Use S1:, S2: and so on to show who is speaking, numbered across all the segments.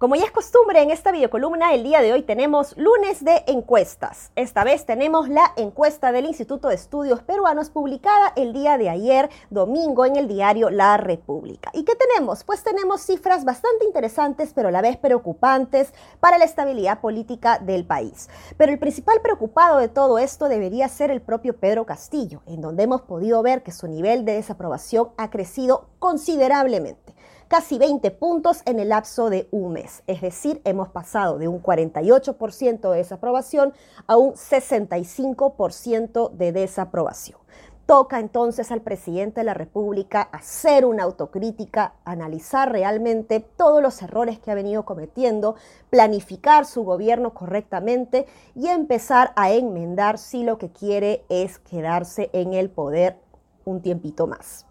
S1: Como ya es costumbre en esta videocolumna, el día de hoy tenemos lunes de encuestas. Esta vez tenemos la encuesta del Instituto de Estudios Peruanos publicada el día de ayer, domingo, en el diario La República. ¿Y qué tenemos? Pues tenemos cifras bastante interesantes, pero a la vez preocupantes para la estabilidad política del país. Pero el principal preocupado de todo esto debería ser el propio Pedro Castillo, en donde hemos podido ver que su nivel de desaprobación ha crecido considerablemente casi 20 puntos en el lapso de un mes. Es decir, hemos pasado de un 48% de desaprobación a un 65% de desaprobación. Toca entonces al presidente de la República hacer una autocrítica, analizar realmente todos los errores que ha venido cometiendo, planificar su gobierno correctamente y empezar a enmendar si lo que quiere es quedarse en el poder un tiempito más.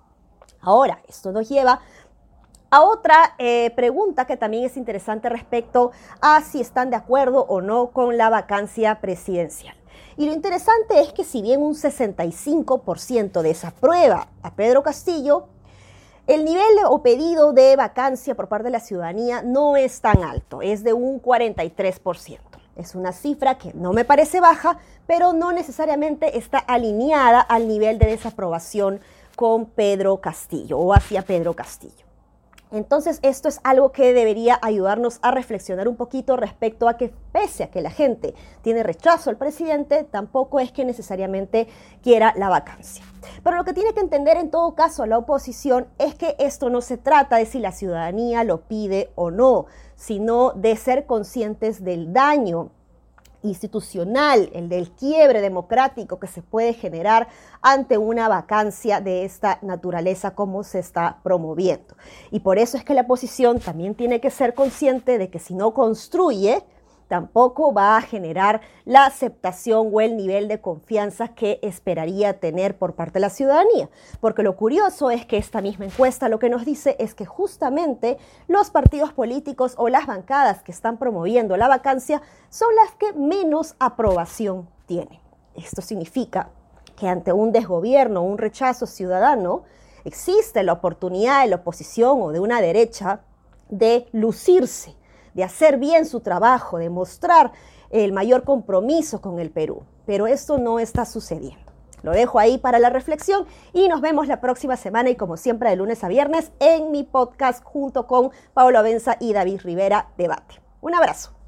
S1: Ahora, esto nos lleva a otra eh, pregunta que también es interesante respecto a si están de acuerdo o no con la vacancia presidencial. Y lo interesante es que si bien un 65% desaprueba a Pedro Castillo, el nivel o pedido de vacancia por parte de la ciudadanía no es tan alto, es de un 43%. Es una cifra que no me parece baja, pero no necesariamente está alineada al nivel de desaprobación con Pedro Castillo o hacia Pedro Castillo. Entonces, esto es algo que debería ayudarnos a reflexionar un poquito respecto a que pese a que la gente tiene rechazo al presidente, tampoco es que necesariamente quiera la vacancia. Pero lo que tiene que entender en todo caso la oposición es que esto no se trata de si la ciudadanía lo pide o no, sino de ser conscientes del daño institucional, el del quiebre democrático que se puede generar ante una vacancia de esta naturaleza como se está promoviendo. Y por eso es que la oposición también tiene que ser consciente de que si no construye, tampoco va a generar la aceptación o el nivel de confianza que esperaría tener por parte de la ciudadanía. Porque lo curioso es que esta misma encuesta lo que nos dice es que justamente los partidos políticos o las bancadas que están promoviendo la vacancia son las que menos aprobación tienen. Esto significa que ante un desgobierno, un rechazo ciudadano, existe la oportunidad de la oposición o de una derecha de lucirse de hacer bien su trabajo, de mostrar el mayor compromiso con el Perú. Pero esto no está sucediendo. Lo dejo ahí para la reflexión y nos vemos la próxima semana y como siempre de lunes a viernes en mi podcast junto con Pablo Avenza y David Rivera Debate. Un abrazo.